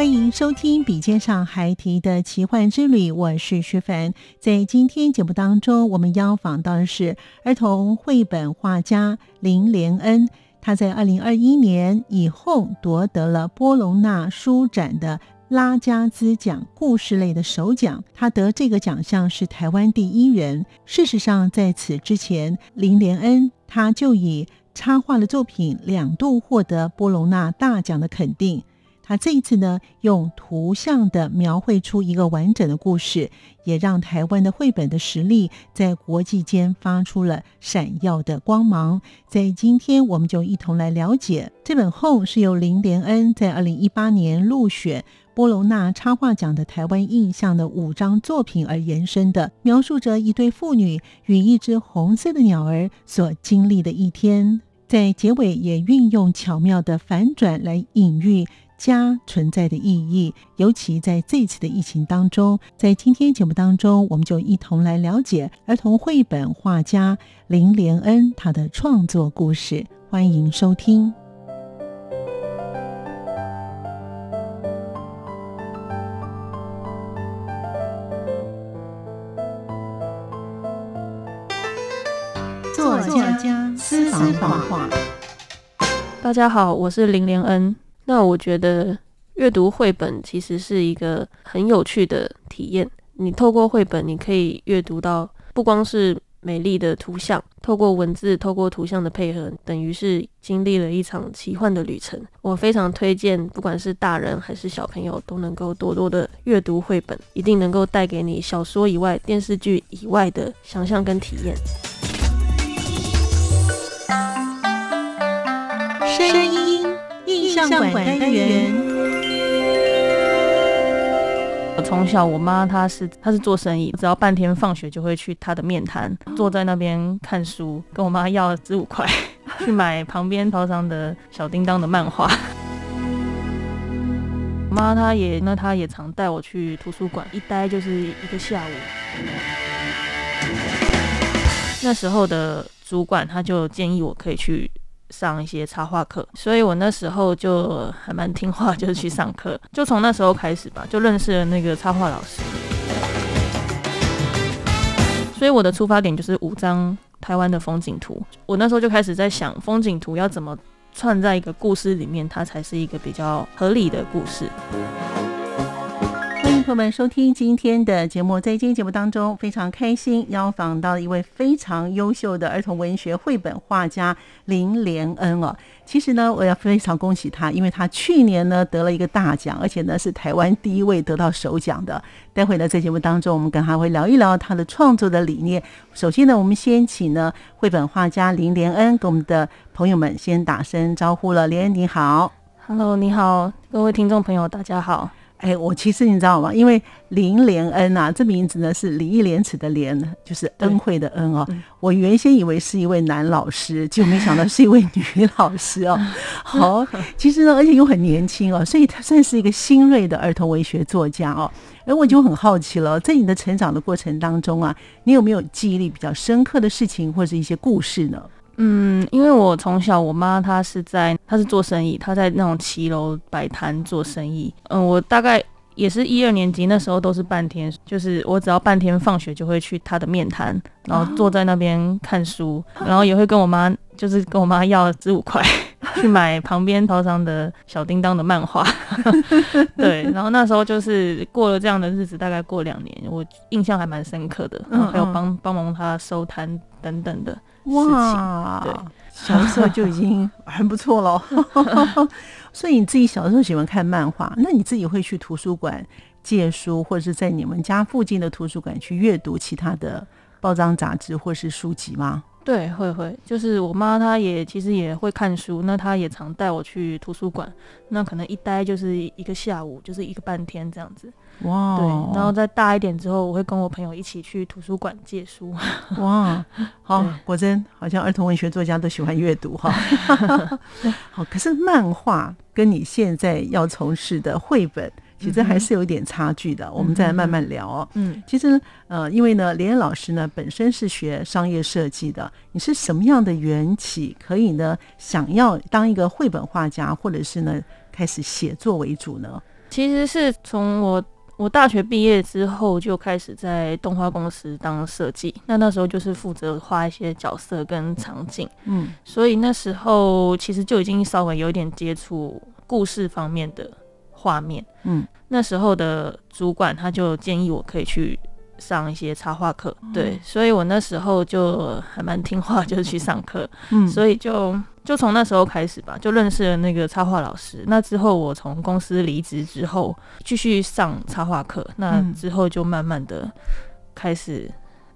欢迎收听《笔尖上孩提的奇幻之旅》，我是徐凡。在今天节目当中，我们邀访到的是儿童绘本画家林连恩。他在二零二一年以后夺得了波隆纳书展的拉加兹奖故事类的首奖。他得这个奖项是台湾第一人。事实上，在此之前，林连恩他就以插画的作品两度获得波隆纳大奖的肯定。那这一次呢，用图像的描绘出一个完整的故事，也让台湾的绘本的实力在国际间发出了闪耀的光芒。在今天，我们就一同来了解这本《Home》是由林连恩在二零一八年入选波隆纳插画奖的台湾印象的五张作品而延伸的，描述着一对父女与一只红色的鸟儿所经历的一天。在结尾也运用巧妙的反转来隐喻。家存在的意义，尤其在这次的疫情当中，在今天节目当中，我们就一同来了解儿童绘本画家林连恩他的创作故事。欢迎收听。作家私房画，大家好，我是林连恩。那我觉得阅读绘本其实是一个很有趣的体验。你透过绘本，你可以阅读到不光是美丽的图像，透过文字、透过图像的配合，等于是经历了一场奇幻的旅程。我非常推荐，不管是大人还是小朋友，都能够多多的阅读绘本，一定能够带给你小说以外、电视剧以外的想象跟体验。印象馆单元。我从小，我妈她是她是做生意，只要半天放学就会去她的面摊，坐在那边看书，跟我妈要十五块 去买旁边超商的小叮当的漫画。妈她也那她也常带我去图书馆，一待就是一个下午。那时候的主管他就建议我可以去。上一些插画课，所以我那时候就还蛮听话，就是去上课。就从那时候开始吧，就认识了那个插画老师。所以我的出发点就是五张台湾的风景图。我那时候就开始在想，风景图要怎么串在一个故事里面，它才是一个比较合理的故事。朋友们，收听今天的节目，在今天节目当中，非常开心邀访到一位非常优秀的儿童文学绘本画家林连恩哦。其实呢，我要非常恭喜他，因为他去年呢得了一个大奖，而且呢是台湾第一位得到首奖的。待会呢在节目当中，我们跟他会聊一聊他的创作的理念。首先呢，我们先请呢绘本画家林连恩跟我们的朋友们先打声招呼了。连恩你好，Hello，你好，各位听众朋友，大家好。哎，我其实你知道吗？因为林连恩啊，这名字呢是礼义廉耻的廉，就是恩惠的恩哦。我原先以为是一位男老师，就没想到是一位女老师哦。好，其实呢，而且又很年轻哦，所以他算是一个新锐的儿童文学作家哦。哎我就很好奇了，在你的成长的过程当中啊，你有没有记忆力比较深刻的事情或者一些故事呢？嗯，因为我从小，我妈她是在，她是做生意，她在那种骑楼摆摊做生意。嗯，我大概也是一二年级那时候都是半天，就是我只要半天放学就会去她的面摊，然后坐在那边看书，然后也会跟我妈，就是跟我妈要十五块 去买旁边超商的小叮当的漫画。对，然后那时候就是过了这样的日子，大概过两年，我印象还蛮深刻的。然后还有帮帮忙他收摊等等的事情。对，小的时候就已经很不错了。所以你自己小的时候喜欢看漫画，那你自己会去图书馆借书，或者是在你们家附近的图书馆去阅读其他的报章杂志或是书籍吗？对，会会，就是我妈她也其实也会看书，那她也常带我去图书馆，那可能一待就是一个下午，就是一个半天这样子。哇，对，然后再大一点之后，我会跟我朋友一起去图书馆借书。哇，好，果真好像儿童文学作家都喜欢阅读哈。好，可是漫画跟你现在要从事的绘本。其实还是有一点差距的，我们再慢慢聊哦。嗯，其实呃，因为呢，连老师呢本身是学商业设计的，你是什么样的缘起，可以呢想要当一个绘本画家，或者是呢开始写作为主呢？其实是从我我大学毕业之后就开始在动画公司当设计，那那时候就是负责画一些角色跟场景，嗯，所以那时候其实就已经稍微有点接触故事方面的。画面，嗯，那时候的主管他就建议我可以去上一些插画课，对，所以我那时候就还蛮听话，就是去上课，嗯，所以就就从那时候开始吧，就认识了那个插画老师。那之后我从公司离职之后，继续上插画课，那之后就慢慢的开始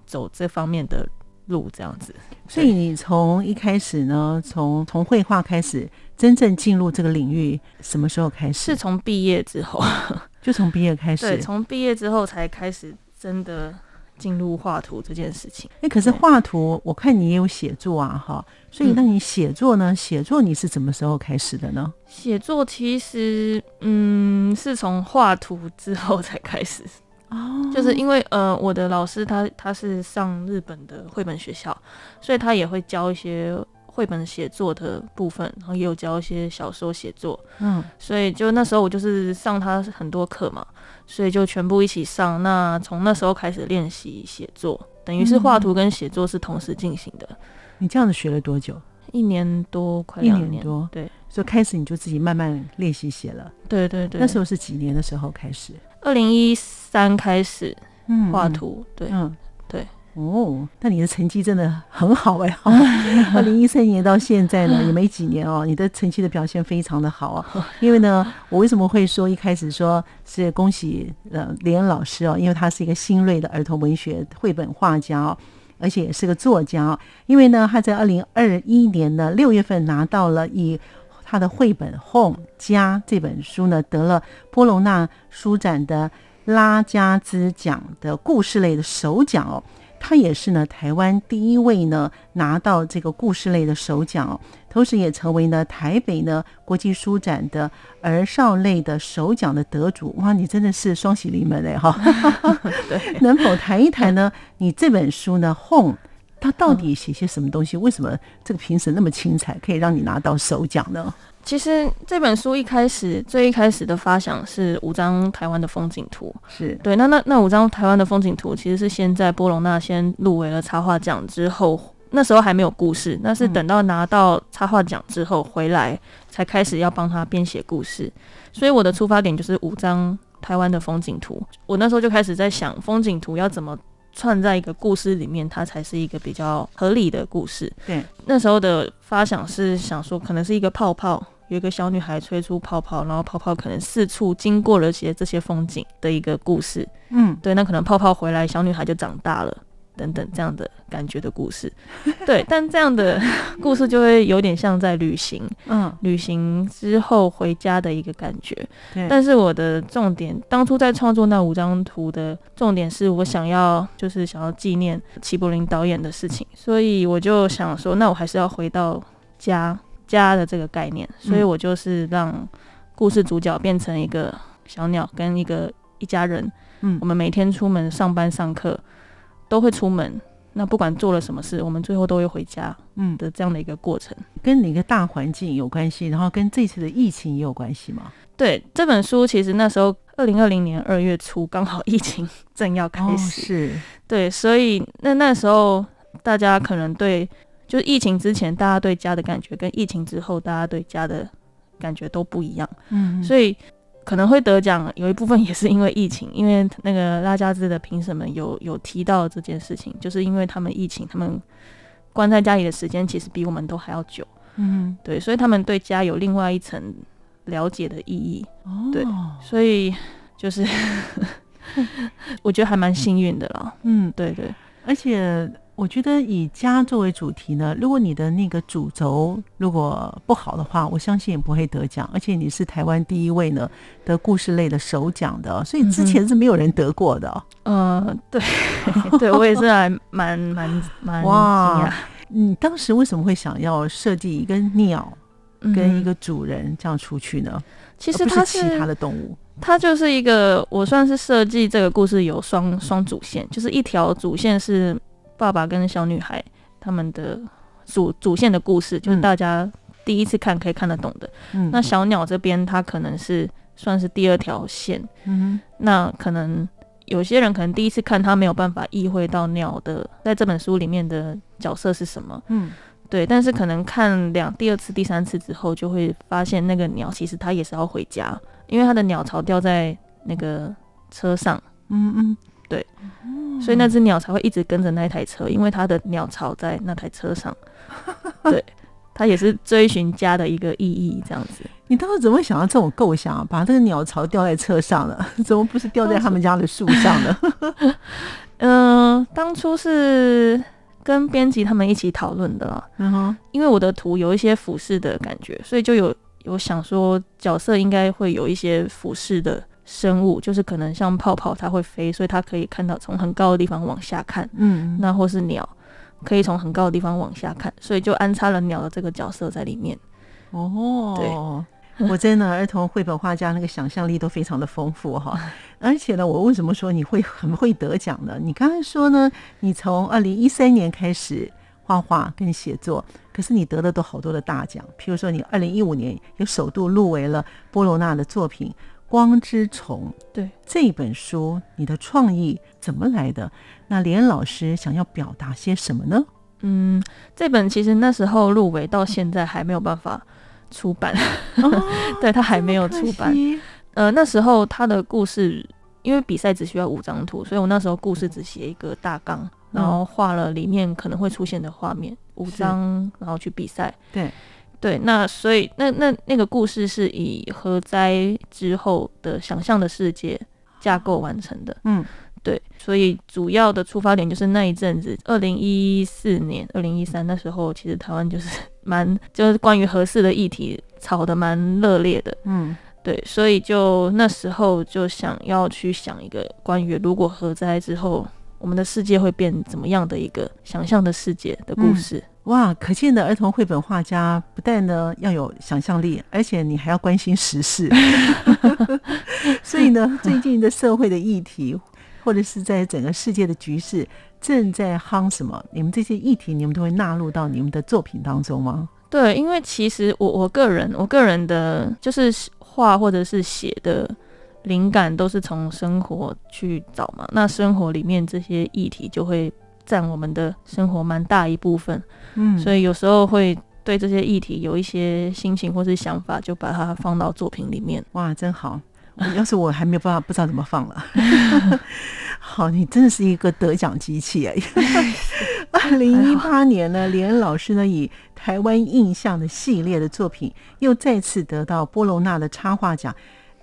走这方面的路，这样子。所以你从一开始呢，从从绘画开始。真正进入这个领域什么时候开始？是从毕业之后，就从毕业开始。对，从毕业之后才开始真的进入画图这件事情。哎，可是画图，我看你也有写作啊，哈。所以，那你写作呢？写作你是什么时候开始的呢？写作其实，嗯，是从画图之后才开始。哦，就是因为呃，我的老师他他是上日本的绘本学校，所以他也会教一些。绘本写作的部分，然后也有教一些小说写作，嗯，所以就那时候我就是上他很多课嘛，所以就全部一起上。那从那时候开始练习写作，等于是画图跟写作是同时进行的。你这样子学了多久？一年多，快一年多。对，所以开始你就自己慢慢练习写了。对对对。那时候是几年的时候开始？二零一三开始画图。对，嗯，对。哦，那你的成绩真的很好哎！二零一三年到现在呢，也没几年哦，你的成绩的表现非常的好啊。因为呢，我为什么会说一开始说是恭喜呃连老师哦？因为他是一个新锐的儿童文学绘本画家哦，而且也是个作家哦。因为呢，他在二零二一年的六月份拿到了以他的绘本《Home 家》这本书呢，得了波隆纳书展的拉加兹奖的故事类的首奖哦。他也是呢，台湾第一位呢拿到这个故事类的首奖哦，同时也成为呢台北呢国际书展的儿少类的首奖的得主。哇，你真的是双喜临门哎哈！能否谈一谈呢？你这本书呢《Home》，它到底写些什么东西？为什么这个评审那么精彩，可以让你拿到首奖呢？其实这本书一开始最一开始的发想是五张台湾的风景图，是对。那那那五张台湾的风景图其实是先在波隆那先入围了插画奖之后，那时候还没有故事，那是等到拿到插画奖之后回来才开始要帮他编写故事。所以我的出发点就是五张台湾的风景图。我那时候就开始在想，风景图要怎么串在一个故事里面，它才是一个比较合理的故事。对，那时候的发想是想说，可能是一个泡泡。有一个小女孩吹出泡泡，然后泡泡可能四处经过了些这些风景的一个故事。嗯，对，那可能泡泡回来，小女孩就长大了，等等这样的感觉的故事。对，但这样的故事就会有点像在旅行，嗯，旅行之后回家的一个感觉。对，但是我的重点，当初在创作那五张图的重点是我想要，就是想要纪念齐柏林导演的事情，所以我就想说，那我还是要回到家。家的这个概念，所以我就是让故事主角变成一个小鸟跟一个一家人。嗯，我们每天出门上班上课都会出门，那不管做了什么事，我们最后都会回家。嗯的这样的一个过程，跟哪个大环境有关系？然后跟这次的疫情也有关系吗？对，这本书其实那时候二零二零年二月初刚好疫情正要开始，是对，所以那那时候大家可能对。就是疫情之前大家对家的感觉，跟疫情之后大家对家的感觉都不一样。嗯，所以可能会得奖，有一部分也是因为疫情，因为那个拉加兹的评审们有有提到这件事情，就是因为他们疫情，他们关在家里的时间其实比我们都还要久。嗯，对，所以他们对家有另外一层了解的意义。哦，对所以就是 我觉得还蛮幸运的啦。嗯，对对，而且我觉得以家作为主题呢，如果你的那个主轴如果不好的话，我相信也不会得奖。而且你是台湾第一位呢得故事类的首奖的，所以之前是没有人得过的。呃，对 对，我也是还蛮蛮蛮惊哇。你当时为什么会想要设计一个鸟跟一嗯个主人这样出去呢？其实它是其他的动物。它就是一个，我算是设计这个故事有双双主线，就是一条主线是爸爸跟小女孩他们的主主线的故事，就是嗯。大家第一次看可以看得懂的。嗯，那小鸟这边它可能是算是第二条线，嗯那可能有些人可能第一次看他没有办法意会到鸟的在这本书里面的角色是什么，嗯。对，但是可能看两第二次、第三次之后，就会发现那个鸟其实它也是要回家，因为它的鸟巢掉在那个车上，嗯嗯，对哦，所以那只鸟才会一直跟着那台车，因为它的鸟巢在那台车上。对，它也是追寻家的一个意义，这样子。你当时怎么会想到这种构想啊？把这个鸟巢吊在车上呢？怎么不是吊在他们家的树上呢？嗯、当初是跟编辑他们一起讨论的啦，嗯哼，因为我的图有一些俯视的感觉，所以就有有想说角色应该会有一些俯视的生物，就是可能像泡泡它会飞，所以它可以看到从很高的地方往下看，嗯，那或是鸟可以从很高的地方往下看，所以就安插了鸟的这个角色在里面。哦，对。我真的儿童绘本画家那个想象力都非常的丰富哈，而且呢，我为什么说你会很会得奖呢？你刚才说呢，你从二零一三年开始画画跟写作，可是你得的都好多的大奖，譬如说你二零一五年有首度入围了波罗纳的作品《光之虫》。对这本书，你的创意怎么来的？那连老师想要表达些什么呢？嗯，这本其实那时候入围到现在还没有办法出版，哦 对，他还没有出版。呃，那时候他的故事，因为比赛只需要五张图，所以我那时候故事只写一个大纲，然后画了里面可能会出现的画面，五张，然后去比赛。对对，那所以那那那个故事是以核灾之后的想象的世界架构完成的。嗯对，所以主要的出发点就是那一阵子，二零一四年、二零一三那时候，其实台湾就是 蛮就是关于核四的议题吵得蛮热烈的。嗯对，所以就那时候就想要去想一个关于如果核灾之后，我们的世界会变怎么样的一个想象的世界的故事。哇，可见的儿童绘本画家不但呢要有想象力，而且你还要关心时事。所以呢，最近的社会的议题，或者是在整个世界的局势正在夯什么，你们这些议题，你们都会纳入到你们的作品当中吗？对，因为其实我我个人我个人的就是画或者是写的灵感都是从生活去找嘛，那生活里面这些议题就会占我们的生活蛮大一部分，嗯所以有时候会对这些议题有一些心情或是想法，就把它放到作品里面。哇，真好！要是我还没有办法，不知道怎么放了。好，你真的是一个得奖机器哎！二零一八年呢，连恩老师呢以台湾印象的系列的作品，又再次得到波隆纳的插画奖。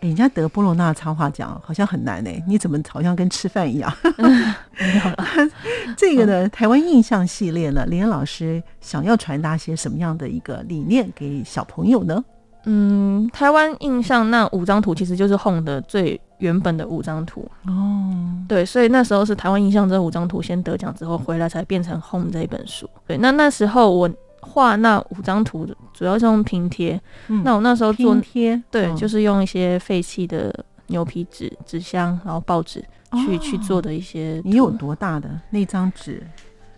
诶人家得波罗纳插画奖好像很难哎，你怎么好像跟吃饭一样？没有了，这个呢，台湾印象系列呢，连恩老师想要传达些什么样的一个理念给小朋友呢？嗯，台湾印象那五张图其实就是 Home 的最原本的五张图，哦，对，所以那时候是台湾印象这五张图先得奖之后回来才变成 Home 这一本书。对，那那时候我画那五张图主要是用拼贴，嗯那我那时候做拼贴，对，嗯就是用一些废弃的牛皮纸、纸箱，然后报纸去、去做哦的一些。你有多大的那张纸？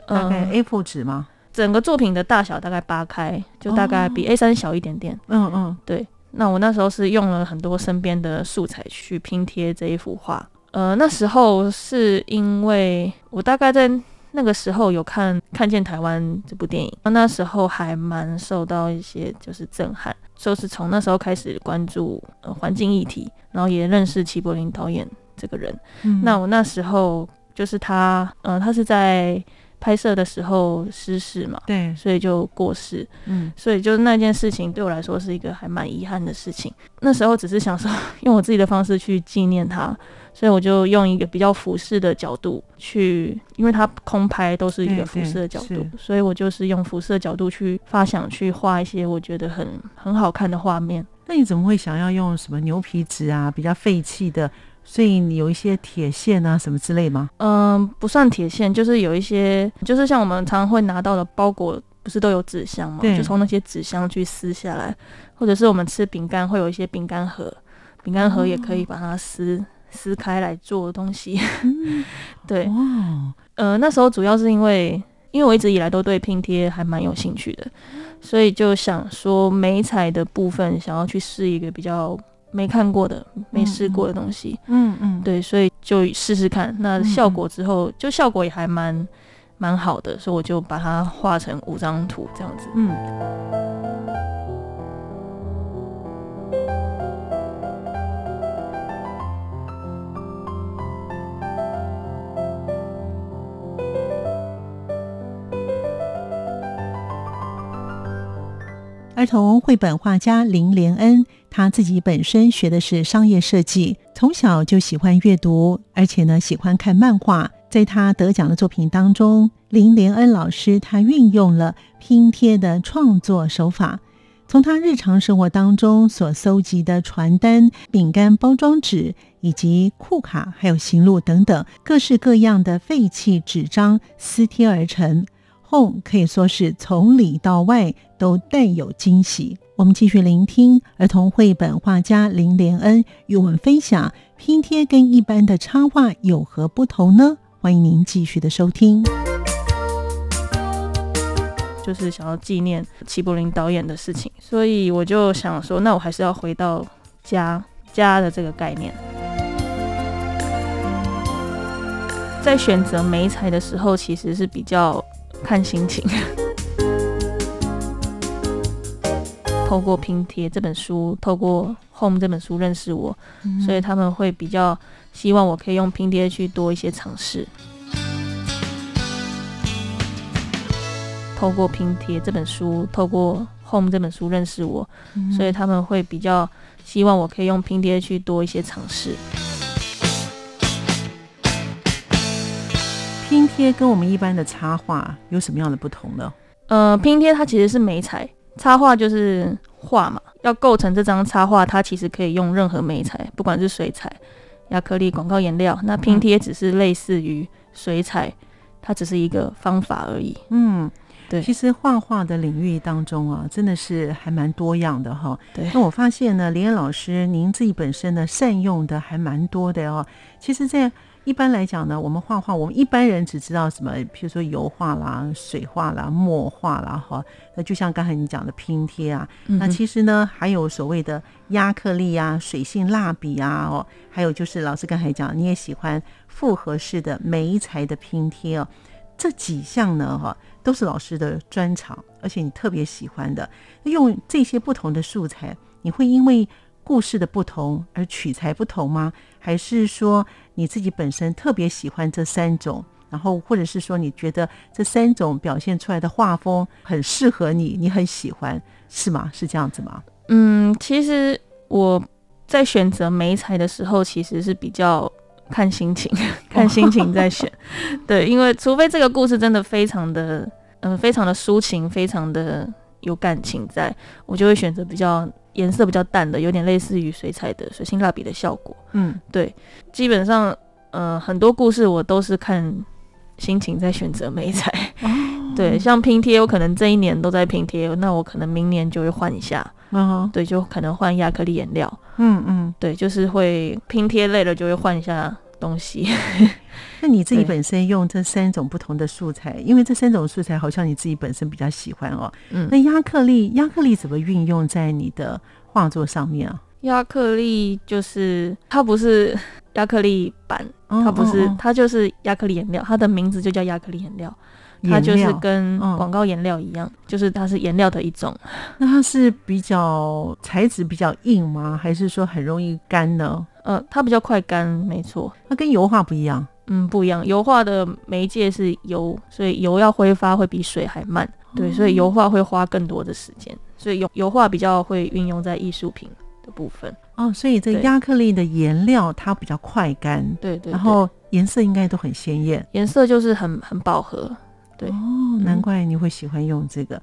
大概嗯 A4 纸吗？整个作品的大小大概八开，就大概比 A 3小一点点。嗯嗯，对，那我那时候是用了很多身边的素材去拼贴这一幅画。呃，那时候是因为我大概在那个时候有看看见台湾这部电影，那时候还蛮受到一些就是震撼，就是从那时候开始关注呃环境议题，然后也认识齐柏林导演这个人。嗯。那我那时候就是他，呃，他是在拍摄的时候失事嘛，对，所以就过世，嗯。所以就是那件事情对我来说是一个还蛮遗憾的事情。那时候只是想说 用我自己的方式去纪念他，所以我就用一个比较俯视的角度去，因为它空拍都是一个俯视的角对度，所以我就是用俯视的角度去发想，去画一些我觉得很很好看的画面。那你怎么会想要用什么牛皮纸啊，比较废弃的？所以你有一些铁线啊什么之类吗？嗯，不算铁线，就是有一些，就是像我们常常会拿到的包裹，不是都有纸箱吗？对就从那些纸箱去撕下来，或者是我们吃饼干会有一些饼干盒，饼干盒也可以把它撕、撕开来做东西。对，呃，那时候主要是因为，因为我一直以来都对拼贴还蛮有兴趣的，所以就想说美彩的部分想要去试一个比较没看过的、没试过的东西。嗯嗯，对，所以就试试看。那嗯效果之后，就效果也还蛮蛮好的，所以我就把它画成五张图这样子。嗯。儿童绘本画家林连恩，他自己本身学的是商业设计，从小就喜欢阅读，而且呢喜欢看漫画。在他得奖的作品当中，林连恩老师他运用了拼贴的创作手法，从他日常生活当中所搜集的传单、饼干包装纸以及库卡，还有行路等等各式各样的废弃纸张撕贴而成。可以说是从里到外都带有惊喜。我们继续聆听儿童绘本画家林连恩与我们分享拼贴跟一般的插画有何不同呢？欢迎您继续的收听。就是想要纪念齐柏林导演的事情，所以我就想说，那我还是要回到家家的这个概念。在选择美彩的时候，其实是比较看心情。透过拼贴这本书，透过 Home 这本书认识我，所以他们会比较希望我可以用拼贴去多一些尝试。透过拼贴这本书，透过 Home 这本书认识我，所以他们会比较希望我可以用拼贴去多一些尝试。贴跟我们一般的插画有什么样的不同呢？呃，拼贴它其实是美彩，插画就是画嘛。要构成这张插画，它其实可以用任何美彩，不管是水彩、亚克力、广告颜料。那拼贴只是类似于水彩，它只是一个方法而已。嗯，对其实画画的领域当中啊，真的是还蛮多样的哈。对那我发现呢，林恩老师您自己本身呢善用的还蛮多的哦。其实，在一般来讲呢，我们画画，我们一般人只知道什么，比如说油画啦、水画啦、墨画啦，哈。那就像刚才你讲的拼贴啊，那其实呢，还有所谓的亚克力啊、水性蜡笔啊，哦，还有就是老师刚才讲，你也喜欢复合式的媒材的拼贴哦。这几项呢，哈，都是老师的专长，而且你特别喜欢的。用这些不同的素材，你会因为故事的不同而取材不同吗？还是说你自己本身特别喜欢这三种？然后，或者是说你觉得这三种表现出来的画风很适合你，你很喜欢，是吗？是这样子吗？嗯，其实我在选择美彩的时候，其实是比较看心情，看心情在选。对，因为除非这个故事真的非常的，嗯、非常的抒情，非常的有感情在，我就会选择比较颜色比较淡的，有点类似于水彩的水性蜡笔的效果。嗯，对，基本上，呃，很多故事我都是看心情在选择美彩。对，像拼贴，我可能这一年都在拼贴，那我可能明年就会换一下。嗯对，就可能换亚克力颜料。嗯嗯。对，就是会拼贴累了就会换一下东西。那你自己本身用这三种不同的素材，因为这三种素材好像你自己本身比较喜欢哦。嗯那亚克力，亚克力怎么运用在你的画作上面啊？亚克力就是它不是亚克力板，它不是哦哦，它就是亚克力颜料，它的名字就叫亚克力颜料，它就是跟嗯广告颜料一样，就是它是颜料的一种。那它是比较材质比较硬吗？还是说很容易干呢？呃，它比较快干，没错。它跟油画不一样。嗯，不一样。油画的媒介是油，所以油要挥发会比水还慢。对，所以油画会花更多的时间，所以油油画比较会运用在艺术品的部分。哦，所以这亚克力的颜料它比较快干，对对对然后颜色应该都很鲜艳。颜色就是很很饱和。对哦，难怪你会喜欢用这个。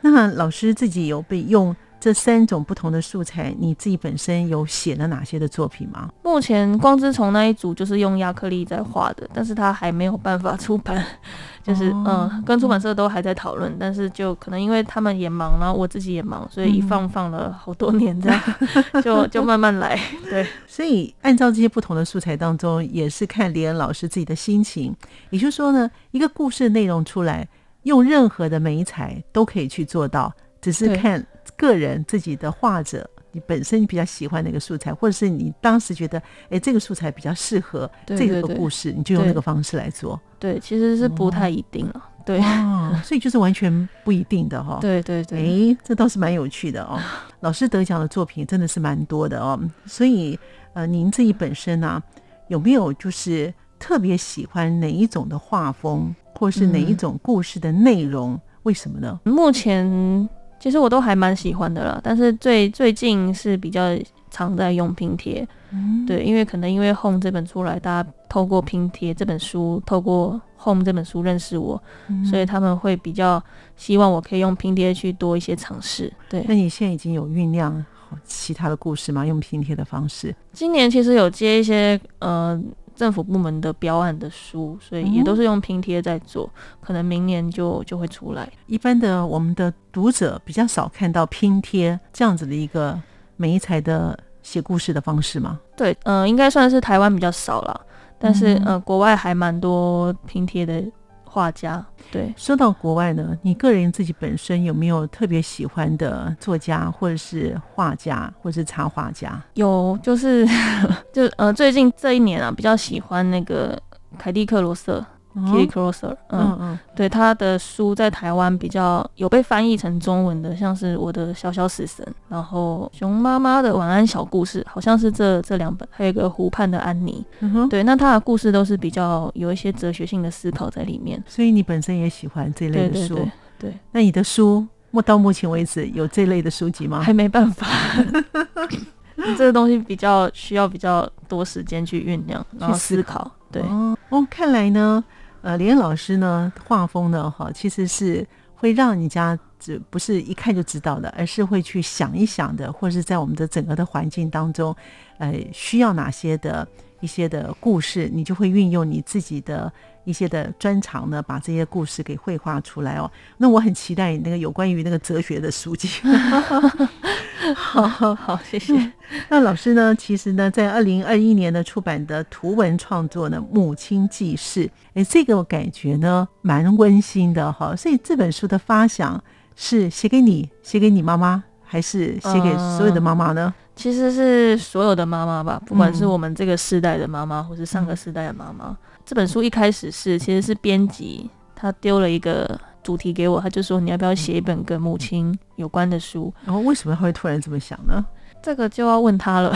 那老师自己有被用这三种不同的素材，你自己本身有写了哪些的作品吗？目前光之虫那一组就是用亚克力在画的，但是它还没有办法出版，就是、哦嗯，跟出版社都还在讨论，但是就可能因为他们也忙，然后我自己也忙，所以一嗯放放了好多年这样，就就慢慢来。对，所以按照这些不同的素材当中，也是看连恩老师自己的心情。也就是说呢，一个故事内容出来，用任何的美材都可以去做到，只是看个人自己的画者。你本身比较喜欢哪个素材，或者是你当时觉得，哎，这个素材比较适合这个故事，你就用那个方式来做。对，其实是不太一定了。对，哦，所以就是完全不一定的哈、哦。对对对，哎，这倒是蛮有趣的哦。老师得奖的作品真的是蛮多的哦，所以呃，您自己本身呢、有没有就是特别喜欢哪一种的画风，或是哪一嗯种故事的内容？为什么呢？目前其实我都还蛮喜欢的啦，但是最最近是比较常在用拼贴。嗯，对，因为可能因为《Home》这本出来，大家透过拼贴这本书，透过《Home》这本书认识我，嗯所以他们会比较希望我可以用拼贴去多一些尝试。对，那你现在已经有酝酿其他的故事吗？用拼贴的方式？今年其实有接一些呃政府部门的标案的书，所以也哦都是用拼贴在做，可能明年就就会出来。一般的我们的读者比较少看到拼贴这样子的一个媒材的写故事的方式吗？对，呃，应该算是台湾比较少了，但是、嗯呃，国外还蛮多拼贴的画家。对，说到国外呢，你个人自己本身有没有特别喜欢的作家，或者是画家，或者是插画家？有就是 就呃最近这一年啊，比较喜欢那个凯蒂克罗瑟。Kitty Crosser，嗯，嗯嗯，对他的书在台湾比较有被翻译成中文的，像是我的小小死神，然后熊妈妈的晚安小故事，好像是这这两本，还有一个湖畔的安妮。对，那他的故事都是比较有一些哲学性的思考在里面。所以你本身也喜欢这类的书。对那你的书，目到目前为止有这类的书籍吗？还没办法，这个东西比较需要比较多时间去酝酿，然后思思考。对，哦哦，看来呢，呃，连老师呢画风呢，哈，其实是会让你家这不是一看就知道的，而是会去想一想的，或者是在我们的整个的环境当中，呃，需要哪些的一些的故事，你就会运用你自己的一些的专长呢，把这些故事给绘画出来哦。那我很期待你那个有关于那个哲学的书籍。好好好，谢谢。那老师呢？其实呢，在二零二一年呢出版的图文创作呢《母亲记事》，哎，这个我感觉呢蛮温馨的哈。所以这本书的发想是写给你，写给你妈妈，还是写给所有的妈妈呢？其实是所有的妈妈吧，不管是嗯我们这个世代的妈妈，或是上个世代的妈妈。这本书一开始是其实是编辑他丢了一个主题给我，他就说你要不要写一本跟母亲有关的书？然后为什么会突然这么想呢？这个就要问他了。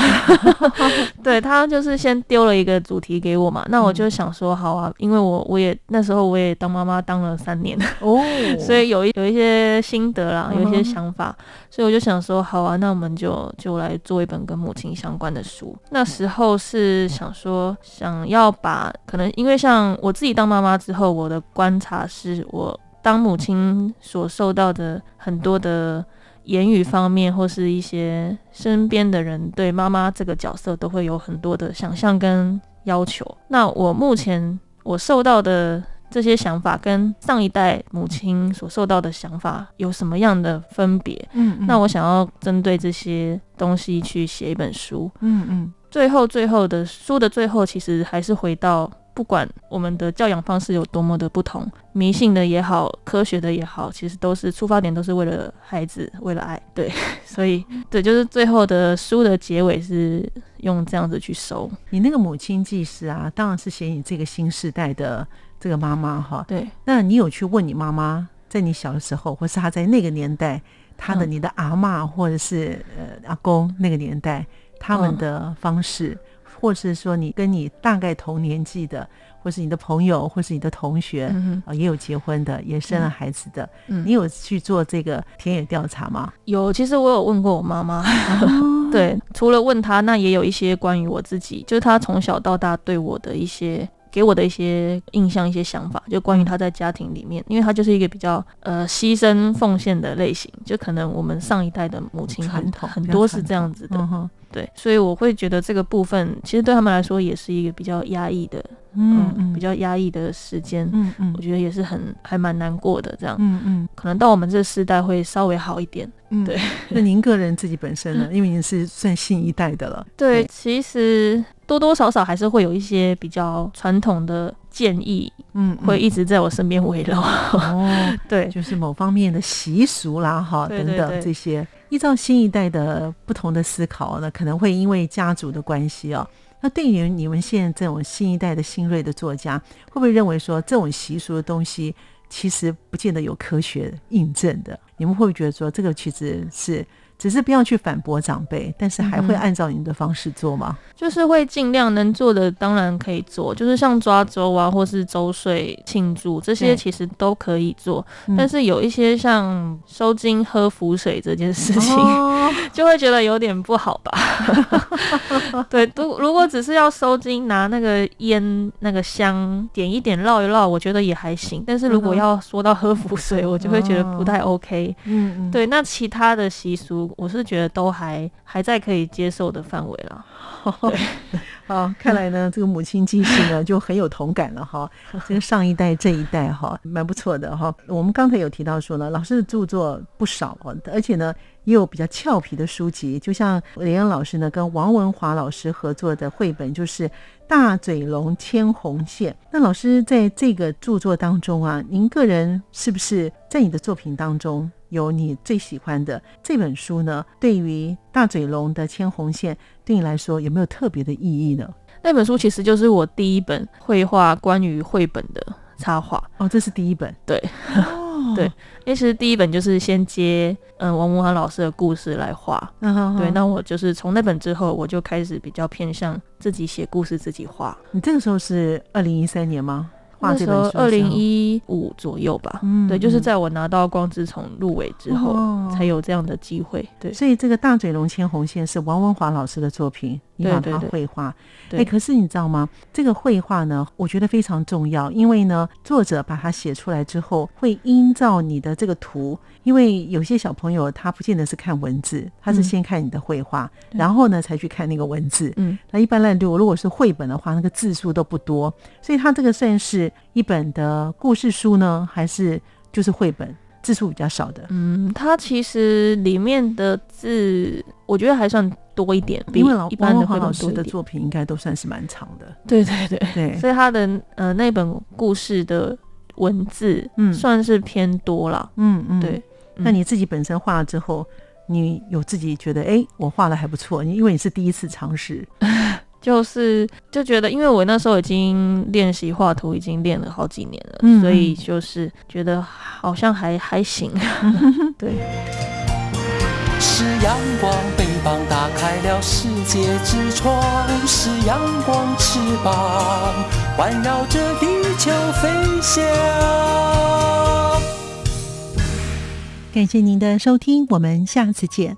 对他就是先丢了一个主题给我嘛，那我就想说好啊，因为我我也那时候我也当妈妈当了三年，哦，所以有一有一些心得啦，有一些想法，所以我就想说，好啊，那我们就就来做一本跟母亲相关的书。那时候是想说，想要把可能因为像我自己当妈妈之后，我的观察是我当母亲所受到的很多的。言语方面，或是一些身边的人对妈妈这个角色，都会有很多的想象跟要求。那我目前我受到的这些想法跟上一代母亲所受到的想法有什么样的分别？嗯，嗯那我想要针对这些东西去写一本书。嗯嗯最后，最后的书的最后，其实还是回到不管我们的教养方式有多么的不同，迷信的也好，科学的也好，其实都是出发点都是为了孩子，为了爱。对，所以对，就是最后的书的结尾是用这样子去收。你那个母亲记事啊，当然是写你这个新时代的这个妈妈哈。对，那你有去问你妈妈，在你小的时候，或是她在那个年代，她的你的阿妈或者是呃阿公那个年代，他们的方式。或是说你跟你大概同年纪的，或是你的朋友，或是你的同学啊，也有结婚的，也生了孩子的，你有去做这个田野调查吗？有，其实我有问过我妈妈。对，除了问她，那也有一些关于我自己，就是她从小到大对我的一些。给我的一些印象、一些想法，就关于他在家庭里面，因为他就是一个比较呃牺牲奉献的类型，就可能我们上一代的母亲很很多是这样子的，对，所以我会觉得这个部分其实对他们来说也是一个比较压抑的，嗯，比较压抑的时间，嗯嗯，我觉得也是很还蛮难过的这样，嗯嗯，可能到我们这世代会稍微好一点，嗯，对。那您个人自己本身呢？因为您是算新一代的了，对，其实。多多少少还是会有一些比较传统的建议，嗯，会一直在我身边围绕。哦，对，就是某方面的习俗啦，哈，等等这些，依照新一代的不同的思考呢，可能会因为家族的关系哦。那对于你们现在这种新一代的新锐的作家，会不会认为说这种习俗的东西其实不见得有科学印证的？你们会不会觉得说这个其实是？只是不要去反驳长辈，但是还会按照您的方式做吗？就是会尽量能做的，当然可以做。就是像抓周啊，或是周岁庆祝这些，其实都可以做。但是有一些像收金喝符水这件事情，就会觉得有点不好吧？对，如如果只是要收金，拿那个烟、那个香点一点、绕一绕，我觉得也还行。但是如果要说到喝符水，我就会觉得不太 OK。嗯嗯，对，那其他的习俗。我是觉得都还还在可以接受的范围了。对，好，看来呢，这个母亲记事呢就很有同感了哈。这个上一代这一代哈，蛮不错的哈。我们刚才有提到说呢，老师的著作不少哦，而且呢也有比较俏皮的书籍，就像连恩老师呢跟王文华老师合作的绘本，就是《大嘴龙牵红线》。那老师在这个著作当中啊，您个人是不是在你的作品当中？有你最喜欢的这本书呢？对于大嘴龙的牵红线，对你来说有没有特别的意义呢？那本书其实就是我第一本绘画关于绘本的插画哦，这是第一本，对，对，因为其实第一本就是先接嗯王文华老师的故事来画，对，那我就是从那本之后，我就开始比较偏向自己写故事，自己画。你这个时候是二零一三年吗？那时候二零一五左右吧，嗯对，就是在我拿到光之虫入围之后，才有这样的机会。对，所以这个大嘴龙牵红线是王文华老师的作品。你把它绘画，哎，可是你知道吗？这个绘画呢，我觉得非常重要，因为呢，作者把它写出来之后，会依照你的这个图，因为有些小朋友他不见得是看文字，他是先看你的绘画，然后呢才去看那个文字。嗯，那一般来说，如果是绘本的话，那个字数都不多，所以它这个算是一本的故事书呢，还是就是绘本？字数比较少的，嗯，它其实里面的字，我觉得还算多一点，因为一般的老师的作品应该都算是蛮长的，对对对对，所以他的呃那本故事的文字，嗯，算是偏多了，嗯嗯，对。那你自己本身画了之后，你有自己觉得，哎，我画的还不错，因为你是第一次尝试。就是就觉得，因为我那时候已经练习画图，已经练了好几年了，所以就是觉得好像还还行。对。是阳光，翅膀打开了世界之窗；是阳光，翅膀环绕着地球飞翔。感谢您的收听，我们下次见。